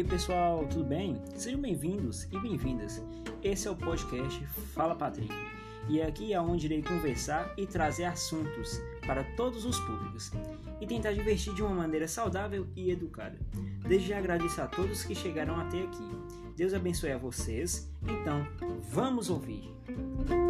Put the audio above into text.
Oi pessoal, tudo bem? Sejam bem-vindos e bem-vindas. Esse é o podcast Fala Patrick e é aqui é onde irei conversar e trazer assuntos para todos os públicos e tentar divertir de uma maneira saudável e educada. Desde já agradeço a todos que chegaram até aqui. Deus abençoe a vocês. Então, vamos ouvir. Música